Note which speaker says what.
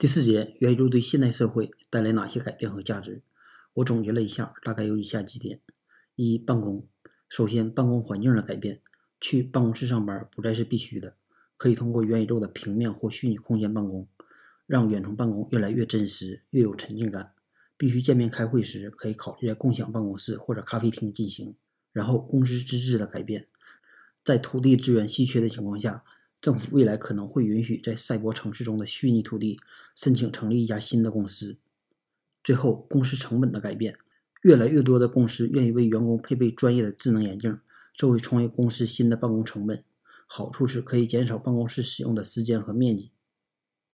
Speaker 1: 第四节，元宇宙对现代社会带来哪些改变和价值？我总结了一下，大概有以下几点：一、办公。首先，办公环境的改变，去办公室上班不再是必须的，可以通过元宇宙的平面或虚拟空间办公，让远程办公越来越真实，越有沉浸感。必须见面开会时，可以考虑在共享办公室或者咖啡厅进行。然后，公司资质的改变，在土地资源稀缺的情况下。政府未来可能会允许在赛博城市中的虚拟土地申请成立一家新的公司。最后，公司成本的改变，越来越多的公司愿意为员工配备专业的智能眼镜，这会成为公司新的办公成本。好处是可以减少办公室使用的时间和面积，